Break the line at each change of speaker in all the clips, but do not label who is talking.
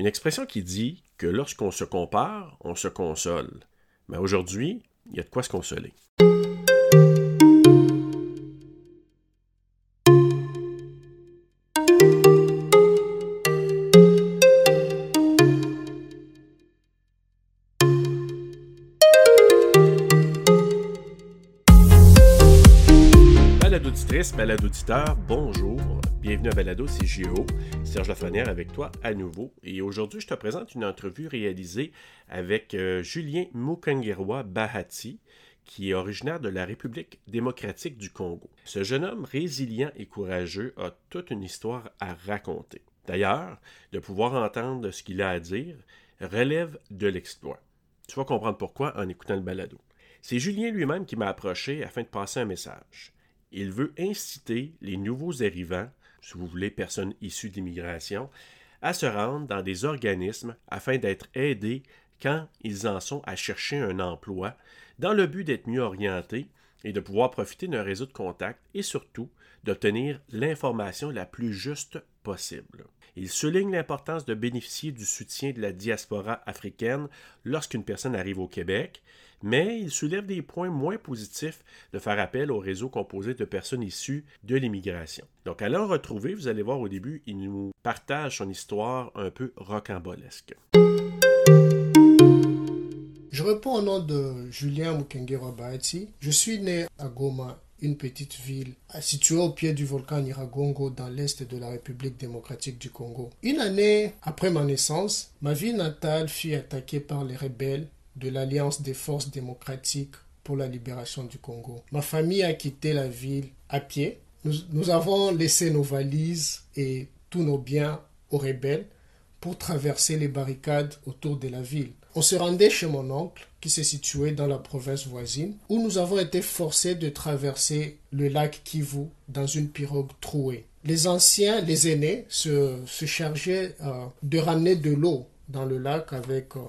Une expression qui dit que lorsqu'on se compare, on se console. Mais aujourd'hui, il y a de quoi se consoler. Balade auditrice, balade auditeur, bonjour. Bienvenue à Balado, c'est Géo. Serge Lafrenière avec toi à nouveau. Et aujourd'hui, je te présente une entrevue réalisée avec euh, Julien Mukangerwa Bahati, qui est originaire de la République démocratique du Congo. Ce jeune homme résilient et courageux a toute une histoire à raconter. D'ailleurs, de pouvoir entendre ce qu'il a à dire relève de l'exploit. Tu vas comprendre pourquoi en écoutant le balado. C'est Julien lui-même qui m'a approché afin de passer un message. Il veut inciter les nouveaux arrivants, si vous voulez, personnes issues d'immigration, à se rendre dans des organismes afin d'être aidés quand ils en sont à chercher un emploi, dans le but d'être mieux orientés et de pouvoir profiter d'un réseau de contacts et surtout d'obtenir l'information la plus juste possible. Il souligne l'importance de bénéficier du soutien de la diaspora africaine lorsqu'une personne arrive au Québec, mais il soulève des points moins positifs de faire appel au réseau composé de personnes issues de l'immigration. Donc, à l'en retrouver, vous allez voir au début, il nous partage son histoire un peu rocambolesque.
Je réponds au nom de Julien Mukenge Bahati. Je suis né à Goma, une petite ville située au pied du volcan Nyiragongo dans l'est de la République démocratique du Congo. Une année après ma naissance, ma ville natale fut attaquée par les rebelles de l'Alliance des forces démocratiques pour la libération du Congo. Ma famille a quitté la ville à pied. Nous avons laissé nos valises et tous nos biens aux rebelles pour traverser les barricades autour de la ville. On se rendait chez mon oncle, qui se situait dans la province voisine, où nous avons été forcés de traverser le lac Kivu dans une pirogue trouée. Les anciens, les aînés, se, chargeaient euh, de ramener de l'eau dans le lac avec euh,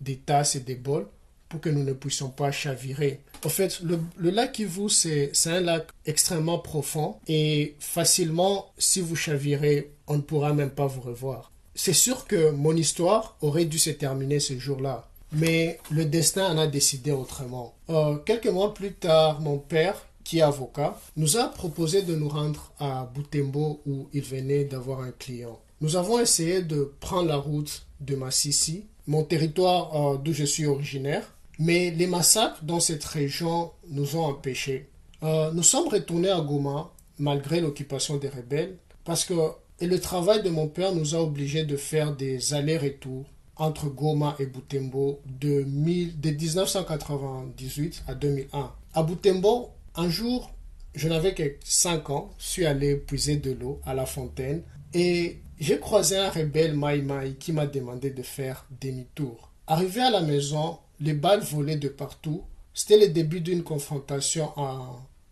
des tasses et des bols pour que nous ne puissions pas chavirer. En fait, le, le lac Kivu, c'est un lac extrêmement profond et facilement, si vous chavirez, on ne pourra même pas vous revoir. C'est sûr que mon histoire aurait dû se terminer ce jour-là, mais le destin en a décidé autrement. Euh, quelques mois plus tard, mon père, qui est avocat, nous a proposé de nous rendre à Butembo où il venait d'avoir un client. Nous avons essayé de prendre la route de Massissi, mon territoire euh, d'où je suis originaire, mais les massacres dans cette région nous ont empêchés. Euh, nous sommes retournés à Goma malgré l'occupation des rebelles parce que et le travail de mon père nous a obligés de faire des allers-retours entre Goma et Butembo de, 1000, de 1998 à 2001. À Butembo, un jour, je n'avais que 5 ans, je suis allé puiser de l'eau à la fontaine et j'ai croisé un rebelle Mai Mai qui m'a demandé de faire demi-tour. Arrivé à la maison, les balles volaient de partout. C'était le début d'une confrontation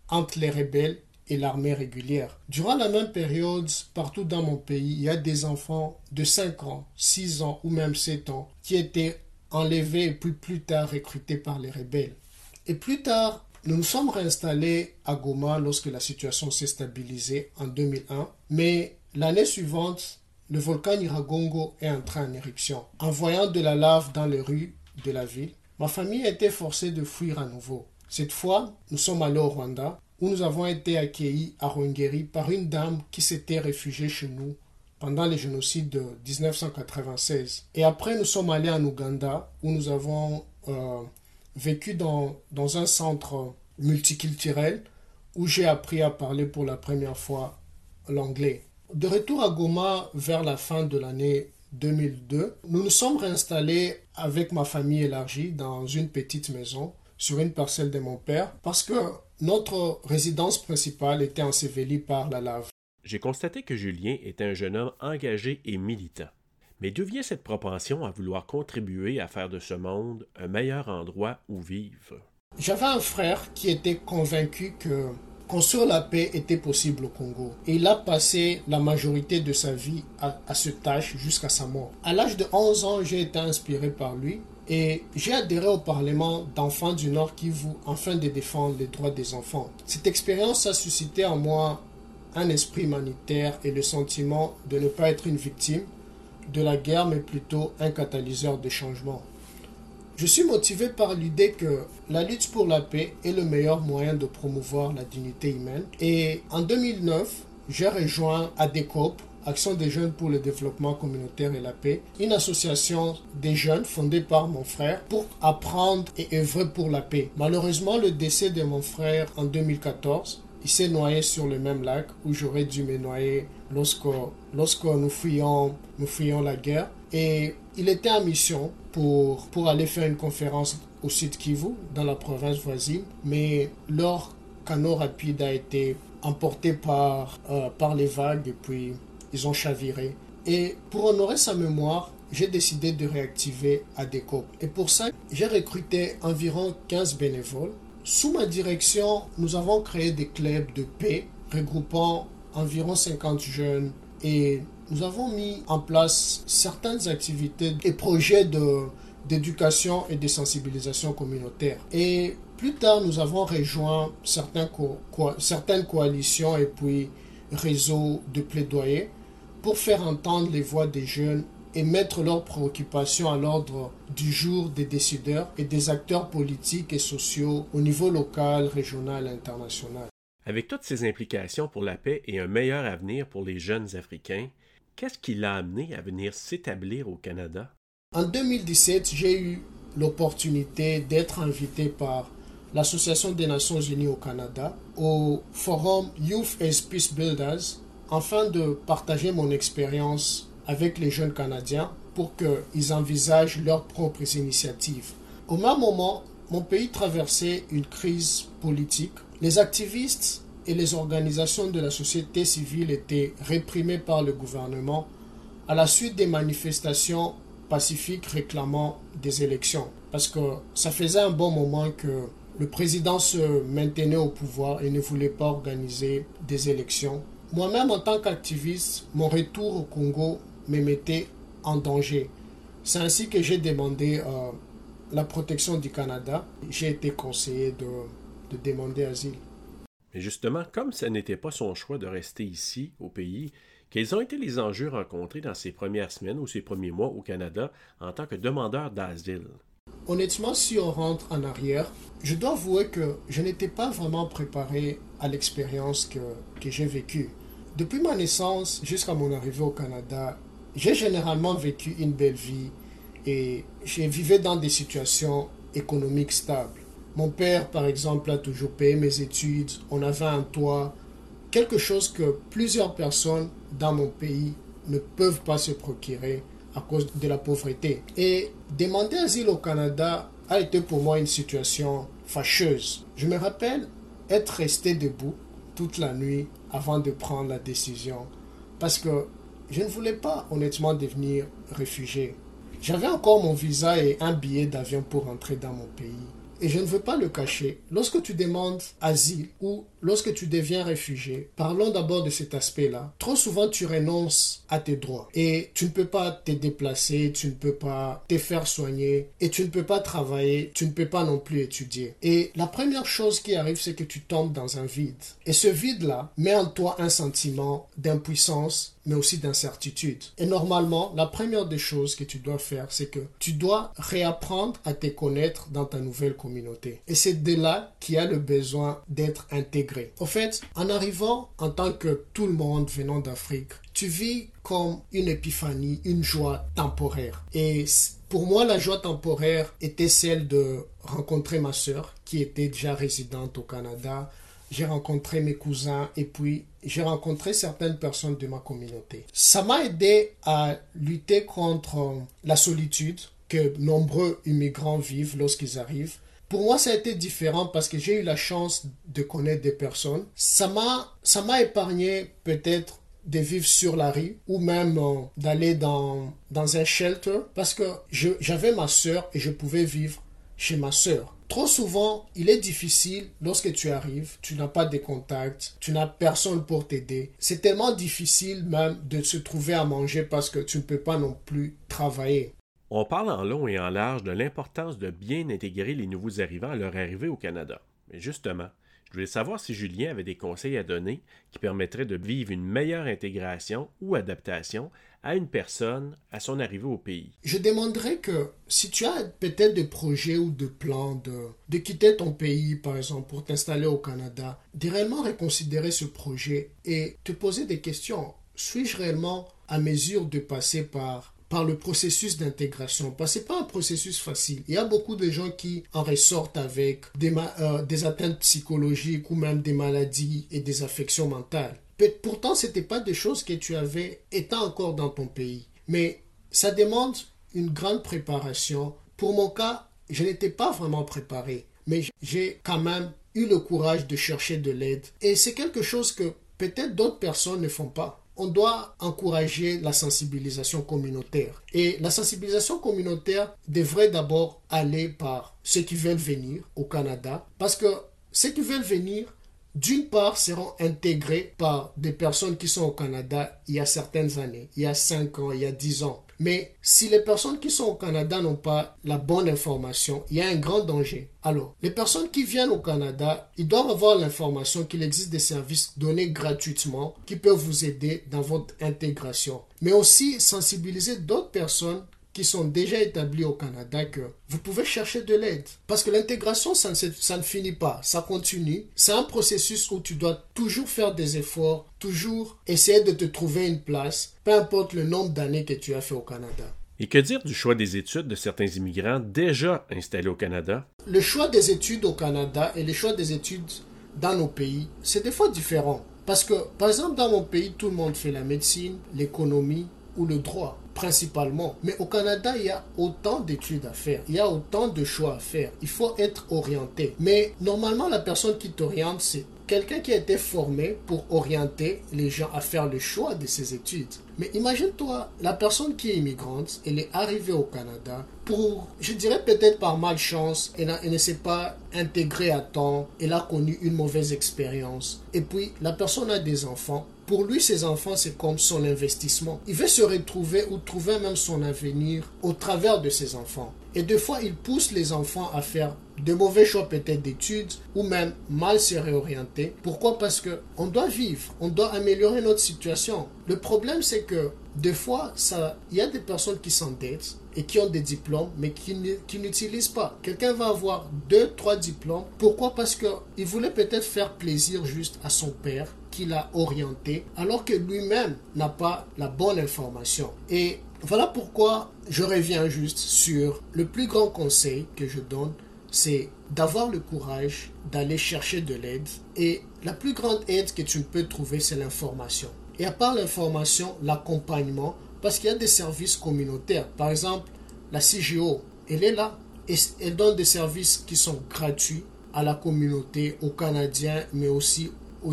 entre les rebelles et l'armée régulière. Durant la même période, partout dans mon pays, il y a des enfants de 5 ans, 6 ans ou même 7 ans qui étaient enlevés puis plus tard recrutés par les rebelles. Et plus tard, nous nous sommes réinstallés à Goma lorsque la situation s'est stabilisée en 2001, mais l'année suivante, le volcan Iragongo est entré en éruption. En voyant de la lave dans les rues de la ville, ma famille a été forcée de fuir à nouveau. Cette fois, nous sommes allés au Rwanda où nous avons été accueillis à Rwengeri par une dame qui s'était réfugiée chez nous pendant les génocides de 1996. Et après, nous sommes allés en Ouganda, où nous avons euh, vécu dans, dans un centre multiculturel, où j'ai appris à parler pour la première fois l'anglais. De retour à Goma vers la fin de l'année 2002, nous nous sommes réinstallés avec ma famille élargie dans une petite maison sur une parcelle de mon père parce que notre résidence principale était ensevelie par la lave.
J'ai constaté que Julien était un jeune homme engagé et militant. Mais d'où vient cette propension à vouloir contribuer à faire de ce monde un meilleur endroit où vivre?
J'avais un frère qui était convaincu que construire la paix était possible au Congo. Et il a passé la majorité de sa vie à, à cette tâche jusqu'à sa mort. À l'âge de 11 ans, j'ai été inspiré par lui et j'ai adhéré au Parlement d'enfants du Nord Kivu afin de défendre les droits des enfants. Cette expérience a suscité en moi un esprit humanitaire et le sentiment de ne pas être une victime de la guerre, mais plutôt un catalyseur de changement. Je suis motivé par l'idée que la lutte pour la paix est le meilleur moyen de promouvoir la dignité humaine. Et en 2009, j'ai rejoint ADECOP, Action des jeunes pour le développement communautaire et la paix, une association des jeunes fondée par mon frère pour apprendre et œuvrer pour la paix. Malheureusement, le décès de mon frère en 2014 il s'est noyé sur le même lac où j'aurais dû me noyer lorsque, lorsque nous, fuyions, nous fuyions la guerre. Et il était en mission pour, pour aller faire une conférence au sud Kivu, dans la province voisine, mais leur canot rapide a été emporté par, euh, par les vagues et puis ils ont chaviré. Et pour honorer sa mémoire, j'ai décidé de réactiver ADECOP. Et pour ça, j'ai recruté environ 15 bénévoles sous ma direction, nous avons créé des clubs de paix regroupant environ 50 jeunes et nous avons mis en place certaines activités et projets d'éducation et de sensibilisation communautaire. Et plus tard, nous avons rejoint certaines coalitions et puis réseaux de plaidoyer pour faire entendre les voix des jeunes et mettre leurs préoccupations à l'ordre du jour des décideurs et des acteurs politiques et sociaux au niveau local, régional et international.
Avec toutes ces implications pour la paix et un meilleur avenir pour les jeunes Africains, qu'est-ce qui l'a amené à venir s'établir au Canada?
En 2017, j'ai eu l'opportunité d'être invité par l'Association des Nations Unies au Canada au forum Youth as Peace Builders afin de partager mon expérience avec les jeunes Canadiens pour qu'ils envisagent leurs propres initiatives. Au même moment, mon pays traversait une crise politique. Les activistes et les organisations de la société civile étaient réprimés par le gouvernement à la suite des manifestations pacifiques réclamant des élections. Parce que ça faisait un bon moment que le président se maintenait au pouvoir et ne voulait pas organiser des élections. Moi-même, en tant qu'activiste, mon retour au Congo me mettait en danger. C'est ainsi que j'ai demandé euh, la protection du Canada. J'ai été conseillé de, de demander asile.
Mais justement, comme ce n'était pas son choix de rester ici, au pays, quels ont été les enjeux rencontrés dans ses premières semaines ou ses premiers mois au Canada en tant que demandeur d'asile?
Honnêtement, si on rentre en arrière, je dois avouer que je n'étais pas vraiment préparé à l'expérience que, que j'ai vécue. Depuis ma naissance jusqu'à mon arrivée au Canada, j'ai généralement vécu une belle vie et j'ai vécu dans des situations économiques stables. Mon père, par exemple, a toujours payé mes études, on avait un toit, quelque chose que plusieurs personnes dans mon pays ne peuvent pas se procurer à cause de la pauvreté. Et demander asile au Canada a été pour moi une situation fâcheuse. Je me rappelle être resté debout toute la nuit avant de prendre la décision parce que je ne voulais pas honnêtement devenir réfugié. J'avais encore mon visa et un billet d'avion pour rentrer dans mon pays. Et je ne veux pas le cacher, lorsque tu demandes asile ou lorsque tu deviens réfugié, parlons d'abord de cet aspect-là. Trop souvent, tu renonces à tes droits et tu ne peux pas te déplacer, tu ne peux pas te faire soigner et tu ne peux pas travailler, tu ne peux pas non plus étudier. Et la première chose qui arrive, c'est que tu tombes dans un vide. Et ce vide-là met en toi un sentiment d'impuissance mais aussi d'incertitude. Et normalement, la première des choses que tu dois faire, c'est que tu dois réapprendre à te connaître dans ta nouvelle communauté. Et c'est de là qu'il y a le besoin d'être intégré. Au fait, en arrivant en tant que tout le monde venant d'Afrique, tu vis comme une épiphanie, une joie temporaire. Et pour moi, la joie temporaire était celle de rencontrer ma sœur qui était déjà résidente au Canada. J'ai rencontré mes cousins et puis j'ai rencontré certaines personnes de ma communauté. Ça m'a aidé à lutter contre la solitude que nombreux immigrants vivent lorsqu'ils arrivent pour moi, ça a été différent parce que j'ai eu la chance de connaître des personnes. Ça m'a, épargné peut-être de vivre sur la rue ou même euh, d'aller dans, dans un shelter parce que j'avais ma soeur et je pouvais vivre chez ma soeur. Trop souvent, il est difficile lorsque tu arrives, tu n'as pas de contact, tu n'as personne pour t'aider. C'est tellement difficile même de se trouver à manger parce que tu ne peux pas non plus travailler.
On parle en long et en large de l'importance de bien intégrer les nouveaux arrivants à leur arrivée au Canada. Mais justement, Je voulais savoir si Julien avait des conseils à donner qui permettraient de vivre une meilleure intégration ou adaptation à une personne à son arrivée au pays.
Je demanderais que si tu as peut-être des projets ou des plans de, de quitter ton pays, par exemple, pour t'installer au Canada, de réellement reconsidérer ce projet et te poser des questions. Suis-je réellement à mesure de passer par par le processus d'intégration. Parce que ce n'est pas un processus facile. Il y a beaucoup de gens qui en ressortent avec des, euh, des atteintes psychologiques ou même des maladies et des affections mentales. Pourtant, ce n'était pas des choses que tu avais étant encore dans ton pays. Mais ça demande une grande préparation. Pour mon cas, je n'étais pas vraiment préparé. Mais j'ai quand même eu le courage de chercher de l'aide. Et c'est quelque chose que peut-être d'autres personnes ne font pas on doit encourager la sensibilisation communautaire. Et la sensibilisation communautaire devrait d'abord aller par ceux qui veulent venir au Canada, parce que ceux qui veulent venir, d'une part, seront intégrés par des personnes qui sont au Canada il y a certaines années, il y a 5 ans, il y a 10 ans. Mais si les personnes qui sont au Canada n'ont pas la bonne information, il y a un grand danger. Alors, les personnes qui viennent au Canada, ils doivent avoir l'information qu'il existe des services donnés gratuitement qui peuvent vous aider dans votre intégration. Mais aussi sensibiliser d'autres personnes qui sont déjà établis au Canada que vous pouvez chercher de l'aide. Parce que l'intégration, ça, ça, ne finit pas, ça continue. C'est un processus où tu dois toujours faire des efforts, toujours essayer de te trouver une place, peu importe le nombre d'années que tu as fait au Canada.
Et que dire du choix des études de certains immigrants déjà installés au Canada?
Le choix des études au Canada et le choix des études dans nos pays, c'est des fois différent. Parce que, par exemple, dans mon pays, tout le monde fait la médecine, l'économie ou le droit principalement. Mais au Canada, il y a autant d'études à faire, il y a autant de choix à faire. Il faut être orienté. Mais normalement, la personne qui t'oriente, c'est quelqu'un qui a été formé pour orienter les gens à faire le choix de ses études. Mais imagine-toi, la personne qui est immigrante, elle est arrivée au Canada pour, je dirais peut-être par malchance, elle, ne s'est pas intégrée à temps, elle a connu une mauvaise expérience. Et puis, la personne a des enfants. Pour lui, ses enfants, c'est comme son investissement. Il veut se retrouver ou trouver même son avenir au travers de ses enfants. Et des fois, il pousse les enfants à faire de mauvais choix peut-être d'études ou même mal se réorienter. Pourquoi? Parce que on doit vivre, on doit améliorer notre situation. Le problème c'est que des fois, il y a des personnes qui s'endettent et qui ont des diplômes, mais qui n'utilisent pas. Quelqu'un va avoir deux, trois diplômes. Pourquoi? Parce qu'il voulait peut-être faire plaisir juste à son père, qui l'a orienté, alors que lui-même n'a pas la bonne information. Et voilà pourquoi je reviens juste sur le plus grand conseil que je donne, c'est d'avoir le courage d'aller chercher de l'aide. Et la plus grande aide que tu peux trouver, c'est l'information. Et à part l'information, l'accompagnement, parce qu'il y a des services communautaires. Par exemple, la CGO, elle est là et elle donne des services qui sont gratuits à la communauté, aux Canadiens, mais aussi aux,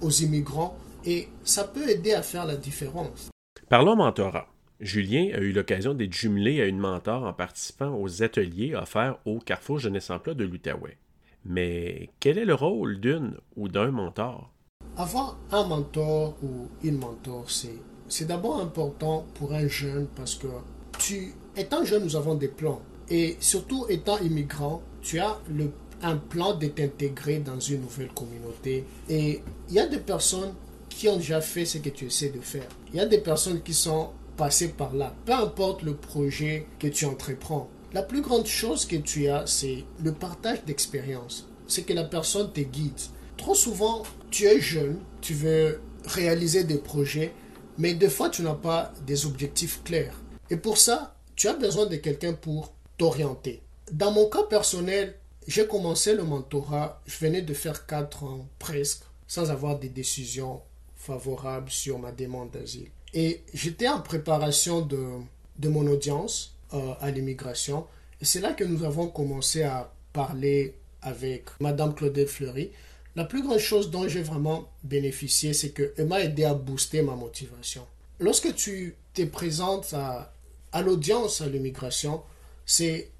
aux immigrants. Et ça peut aider à faire la différence.
Parlons mentorat. Julien a eu l'occasion d'être jumelé à une mentor en participant aux ateliers offerts au Carrefour Jeunesse Emploi de l'Outaouais. Mais quel est le rôle d'une ou d'un mentor?
Avoir un mentor ou une mentor, c'est d'abord important pour un jeune parce que tu, étant jeune, nous avons des plans. Et surtout étant immigrant, tu as le, un plan de t'intégrer dans une nouvelle communauté. Et il y a des personnes qui ont déjà fait ce que tu essaies de faire. Il y a des personnes qui sont passées par là, peu importe le projet que tu entreprends. La plus grande chose que tu as, c'est le partage d'expérience. C'est que la personne te guide. Trop souvent, tu es jeune, tu veux réaliser des projets, mais des fois, tu n'as pas des objectifs clairs. Et pour ça, tu as besoin de quelqu'un pour t'orienter. Dans mon cas personnel, j'ai commencé le mentorat, je venais de faire 4 ans presque, sans avoir des décisions favorables sur ma demande d'asile. Et j'étais en préparation de, mon audience euh, à l'immigration. Et c'est là que nous avons commencé à parler avec Madame Claudette Fleury. La plus grande chose dont j'ai vraiment bénéficié, c'est qu'elle m'a aidé à booster ma motivation. Lorsque tu te présentes à l'audience à l'immigration, c'est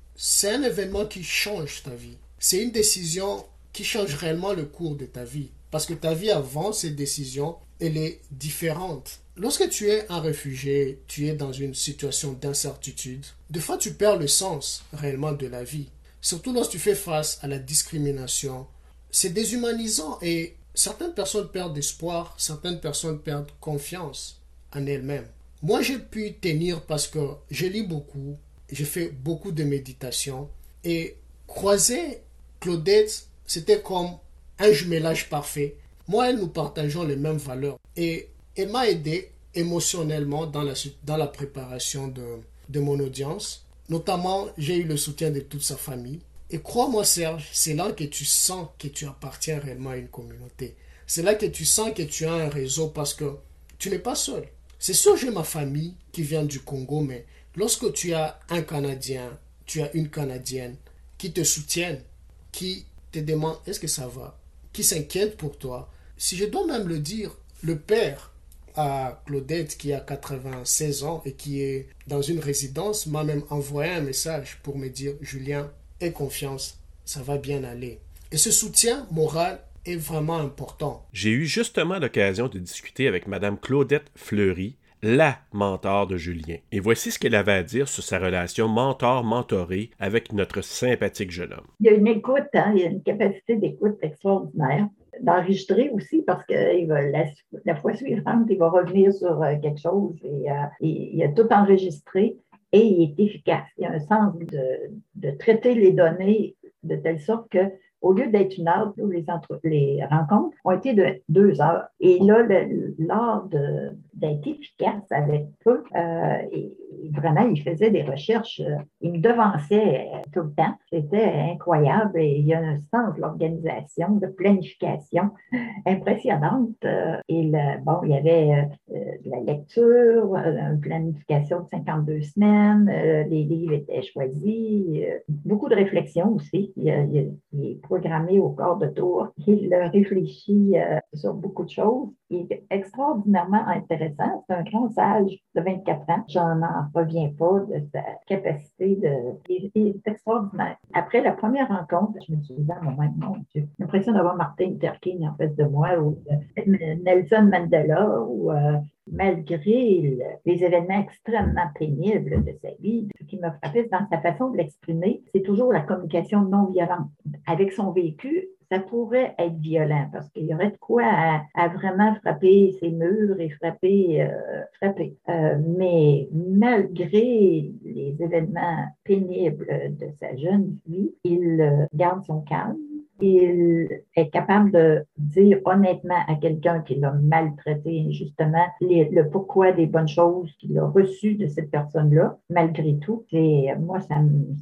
un événement qui change ta vie. C'est une décision qui change réellement le cours de ta vie. Parce que ta vie avant cette décision, elle est différente. Lorsque tu es un réfugié, tu es dans une situation d'incertitude, des fois tu perds le sens réellement de la vie. Surtout lorsque tu fais face à la discrimination. c'est déshumanisant et certaines personnes perdent espoir, certaines personnes perdent confiance en elles-mêmes. Moi, j'ai pu tenir parce que je lis beaucoup, j'ai fait beaucoup de méditation et croiser Claudette, c'était comme un jumelage parfait. Moi, elle, nous partageons les mêmes valeurs et elle m'a aidé émotionnellement dans la, dans la préparation de, de mon audience. Notamment, j'ai eu le soutien de toute sa famille. Et crois-moi, Serge, c'est là que tu sens que tu appartiens réellement à une communauté. C'est là que tu sens que tu as un réseau parce que tu n'es pas seul. C'est sûr, j'ai ma famille qui vient du Congo, mais lorsque tu as un Canadien, tu as une Canadienne qui te soutiennent, qui te demandent est-ce que ça va, qui s'inquiète pour toi. Si je dois même le dire, le père à Claudette qui a 96 ans et qui est dans une résidence m'a même envoyé un message pour me dire Julien, aie confiance, ça va bien aller. Et ce soutien moral est vraiment important.
J'ai eu justement l'occasion de discuter avec Madame Claudette Fleury, la mentor de Julien. Et voici ce qu'elle avait à dire sur sa relation mentor-mentoré avec notre sympathique jeune homme.
Il y a une écoute, hein, il y a une capacité d'écoute extraordinaire d'enregistrer aussi parce que la, la, fois suivante, il va revenir sur euh, quelque chose et, euh, il a tout enregistré et il est efficace. Il y a un sens de, de traiter les données de telle sorte que au lieu d'être une heure, les, les rencontres ont été de deux heures. Et là, l'art d'être efficace avec eux, euh, et, vraiment, il faisait des recherches, euh, il me devançait euh, tout le temps. C'était incroyable et il y a un sens de l'organisation, de planification impressionnante. Et bon, il y avait de la lecture, une planification de 52 semaines, les livres étaient choisis, beaucoup de réflexion aussi. Programmé au corps de tour. Il réfléchit euh, sur beaucoup de choses. Il est extraordinairement intéressant. C'est un grand sage de 24 ans. J'en en reviens pas de sa capacité de. Il, est extraordinaire. Après la première rencontre, je me suis dit, à moi-même, mon Dieu, j'ai l'impression d'avoir Martin Luther King en face de moi ou euh, Nelson Mandela ou euh, malgré les événements extrêmement pénibles de sa vie, ce qui m'a frappé dans sa façon de l'exprimer, c'est toujours la communication non violente. Avec son vécu, ça pourrait être violent parce qu'il y aurait de quoi à, vraiment frapper ses murs et frapper, euh, frapper. Euh, mais malgré les événements pénibles de sa jeune vie, il euh, garde son calme il est capable de dire honnêtement à quelqu'un qui l'a maltraité injustement le pourquoi des bonnes choses qu'il a reçues de cette personne-là, malgré tout. Et moi, ça,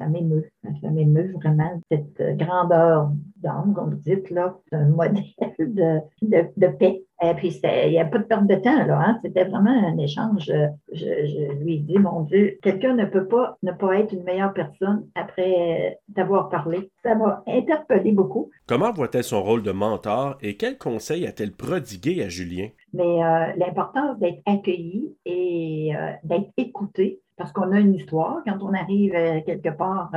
m'émeut. Ça m'émeut vraiment cette grandeur d'âme, comme vous dites, là, un modèle de, paix. Et puis, il n'y a pas de perte de temps, là. Hein? C'était vraiment un échange. Je, je, lui ai dit, mon Dieu, quelqu'un ne peut pas ne pas être une meilleure personne après t'avoir parlé. Ça m'a interpellé beaucoup.
Comment voit-elle son rôle de mentor et quels conseils a-t-elle prodigué à Julien?
Mais euh, l'importance d'être accueilli et euh, d'être écouté parce qu'on a une histoire. Quand on arrive euh, quelque part,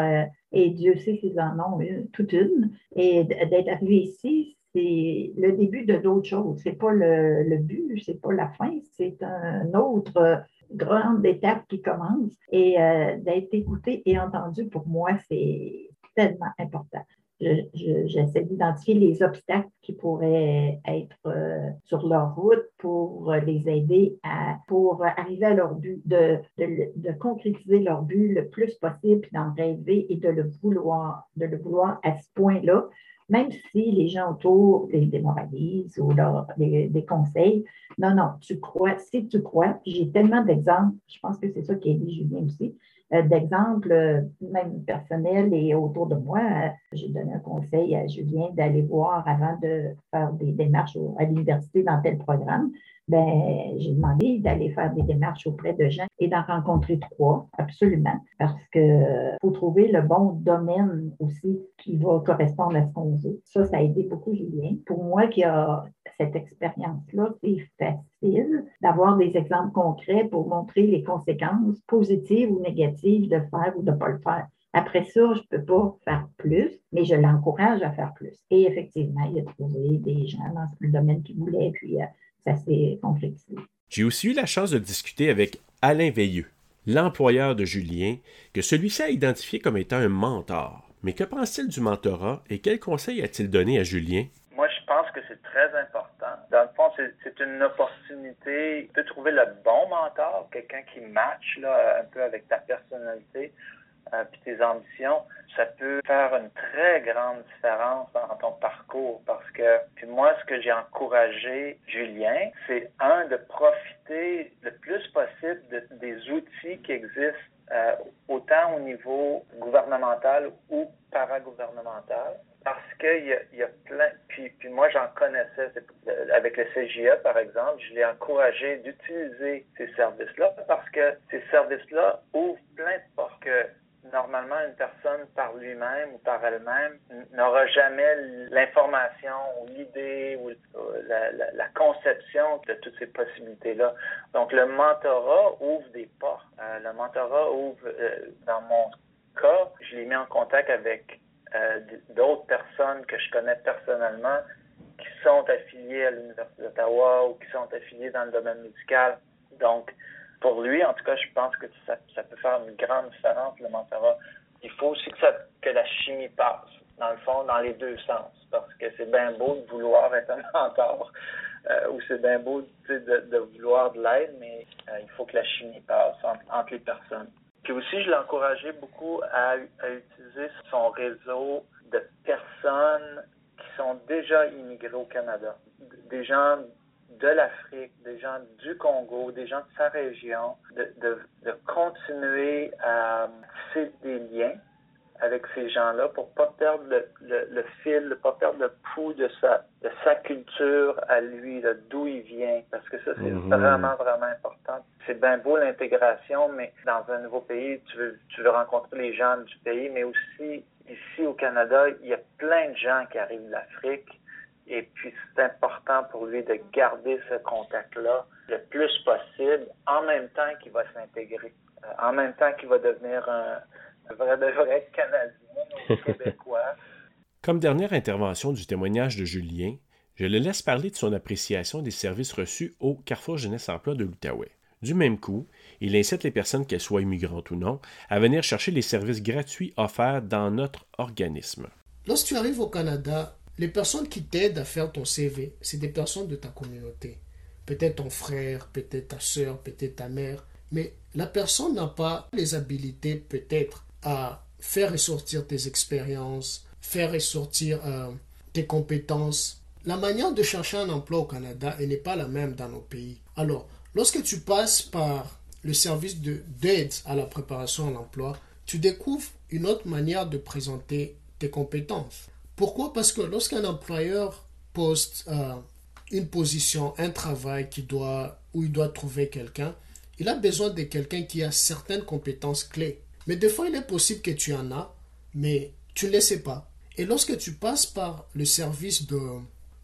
et Dieu sait qu'ils en ont toute une, et d'être arrivé ici, c'est le début de d'autres choses. C'est pas le, le but, c'est pas la fin, c'est un autre grande étape qui commence. Et d'être écouté et entendu, pour moi, c'est tellement important j'essaie d'identifier les obstacles qui pourraient être euh, sur leur route pour les aider à, pour arriver à leur but, de, de, concrétiser leur but le plus possible, d'en rêver et de le vouloir, de le vouloir à ce point-là, même si les gens autour les démoralisent ou leur des, conseils. Non, non, tu crois, si tu crois, j'ai tellement d'exemples, je pense que c'est ça qui a dit Julien aussi, euh, d'exemples, euh, même personnels et autour de moi. J'ai donné un conseil à Julien d'aller voir avant de faire des démarches à l'université dans tel programme. Ben, j'ai demandé d'aller faire des démarches auprès de gens et d'en rencontrer trois, absolument, parce que faut trouver le bon domaine aussi qui va correspondre à ce qu'on veut. Ça, ça a aidé beaucoup Julien. Pour moi qui a cette expérience-là, c'est facile d'avoir des exemples concrets pour montrer les conséquences positives ou négatives de faire ou de ne pas le faire. Après ça, je ne peux pas faire plus, mais je l'encourage à faire plus. Et effectivement, il a trouvé des gens dans le domaine qu'il voulait, puis euh, ça s'est complexifié.
J'ai aussi eu la chance de discuter avec Alain Veilleux, l'employeur de Julien, que celui-ci a identifié comme étant un mentor. Mais que pense-t-il du mentorat et quels conseils a-t-il donné à Julien?
Moi, je pense que c'est très important. Dans le fond, c'est une opportunité de trouver le bon mentor, quelqu'un qui match là, un peu avec ta personnalité euh, tes ambitions. Ça peut faire une très grande différence dans ton parcours parce que puis moi, ce que j'ai encouragé Julien, c'est un de profiter le plus possible des outils qui existent euh, autant au niveau gouvernemental ou paragouvernemental, parce qu'il y, y a plein, puis, puis moi j'en connaissais, avec le CGA par exemple, je l'ai encouragé d'utiliser ces services-là parce que ces services-là ouvrent plein de portes que normalement, une personne par lui-même ou par elle-même n'aura jamais l'information ou l'idée ou la, conception de toutes ces possibilités-là. Donc, le mentorat ouvre des portes. Euh, le mentorat ouvre, euh, dans mon cas, je l'ai mis en contact avec euh, d'autres personnes que je connais personnellement qui sont affiliées à l'Université d'Ottawa ou qui sont affiliées dans le domaine médical. Donc, pour lui, en tout cas, je pense que ça, peut faire une grande différence, le mentorat. Il faut aussi que, ça, que la chimie passe, dans le fond, dans les deux sens. Parce que c'est bien beau de vouloir être un mentor, euh, ou c'est bien beau de, vouloir de l'aide, mais euh, il faut que la chimie passe entre, les personnes. Puis aussi, je l'ai encouragé beaucoup à, à utiliser son réseau de personnes qui sont déjà immigrées au Canada. Des gens de l'Afrique, des gens du Congo, des gens de sa région, de, de, de continuer à tisser des liens avec ces gens-là pour pas perdre le, le, le fil, pas perdre le pouls de sa, de sa culture à lui, d'où il vient, parce que ça, c'est mhm. vraiment, vraiment important. C'est bien beau l'intégration, mais dans un nouveau pays, tu veux, tu veux rencontrer les gens du pays, mais aussi ici au Canada, il y a plein de gens qui arrivent d'Afrique et puis, c'est important pour lui de garder ce contact-là le plus possible, en même temps qu'il va s'intégrer, euh, en même temps qu'il va devenir un, vrai de vrai Canadien Québécois.
Comme dernière intervention du témoignage de Julien, je le laisse parler de son appréciation des services reçus au Carrefour Jeunesse Emploi de l'Outaouais. Du même coup, il incite les personnes, qu'elles soient immigrantes ou non, à venir chercher les services gratuits offerts dans notre organisme.
Lorsque tu arrives au Canada, les personnes qui t'aident à faire ton CV, c'est des personnes de ta communauté. Peut-être ton frère, peut-être ta soeur, peut-être ta mère. Mais la personne n'a pas les habilités peut-être à faire ressortir tes expériences, faire ressortir euh, tes compétences. La manière de chercher un emploi au Canada n'est pas la même dans nos pays. Alors, lorsque tu passes par le service d'aide à la préparation à l'emploi, tu découvres une autre manière de présenter tes compétences. Pourquoi? Parce que lorsqu'un employeur poste euh, une position, un travail qui doit, où il doit trouver quelqu'un, il a besoin de quelqu'un qui a certaines compétences clés. Mais des fois, il est possible que tu en as, mais tu ne le sais pas. Et lorsque tu passes par le service de,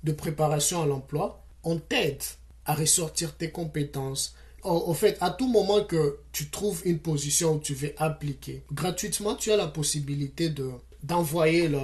de préparation à l'emploi, on t'aide à ressortir tes compétences. Au fait, à tout moment que tu trouves une position où tu veux appliquer, gratuitement, tu as la possibilité de, d'envoyer le,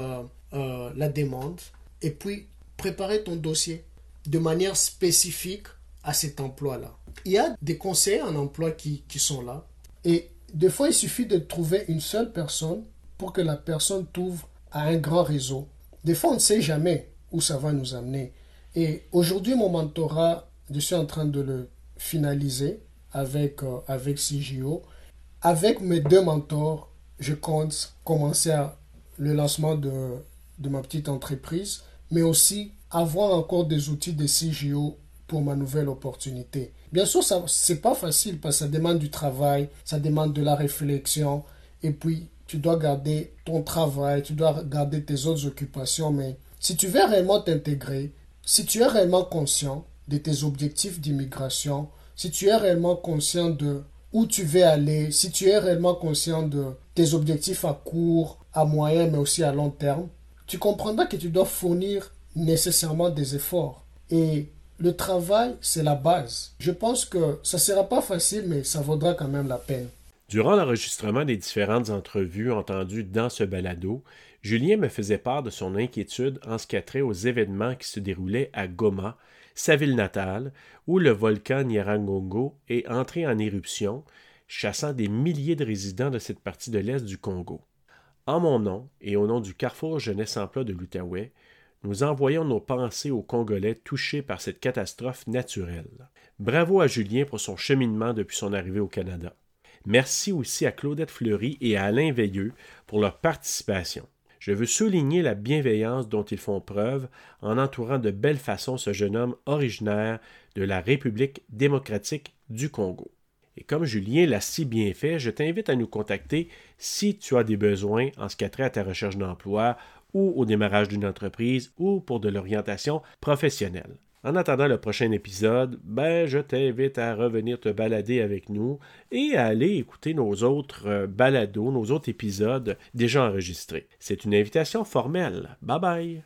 euh, la demande et puis préparer ton dossier de manière spécifique à cet emploi-là. Il y a des conseillers en emploi qui, qui sont là et des fois il suffit de trouver une seule personne pour que la personne t'ouvre à un grand réseau. Des fois on ne sait jamais où ça va nous amener. Et aujourd'hui mon mentorat, je suis en train de le finaliser avec, euh, avec CGO. Avec mes deux mentors, je compte commencer le lancement de, de ma petite entreprise, mais aussi avoir encore des outils de CGO pour ma nouvelle opportunité. Bien sûr, ce n'est pas facile parce que ça demande du travail, ça demande de la réflexion, et puis tu dois garder ton travail, tu dois garder tes autres occupations, mais si tu veux réellement t'intégrer, si tu es réellement conscient de tes objectifs d'immigration, si tu es réellement conscient de où tu veux aller, si tu es réellement conscient de tes objectifs à court, à moyen, mais aussi à long terme, tu comprendras que tu dois fournir nécessairement des efforts. Et le travail, c'est la base. Je pense que ça ne sera pas facile, mais ça vaudra quand même la peine.
Durant l'enregistrement des différentes entrevues entendues dans ce balado, Julien me faisait part de son inquiétude en ce qui a trait aux événements qui se déroulaient à Goma, sa ville natale, où le volcan Nyiragongo est entré en éruption, chassant des milliers de résidents de cette partie de l'est du Congo. En mon nom et au nom du Carrefour Jeunesse Emploi de l'Outaouais, nous envoyons nos pensées aux Congolais touchés par cette catastrophe naturelle. Bravo à Julien pour son cheminement depuis son arrivée au Canada. Merci aussi à Claudette Fleury et à Alain Veilleux pour leur participation. Je veux souligner la bienveillance dont ils font preuve en entourant de belle façon ce jeune homme originaire de la République démocratique du Congo. Et comme Julien l'a si bien fait, je t'invite à nous contacter si tu as des besoins en ce qui a trait à ta recherche d'emploi ou au démarrage d'une entreprise ou pour de l'orientation professionnelle. En attendant le prochain épisode, ben je t'invite à revenir te balader avec nous et à aller écouter nos autres euh, balados, nos autres épisodes déjà enregistrés. C'est une invitation formelle. Bye bye.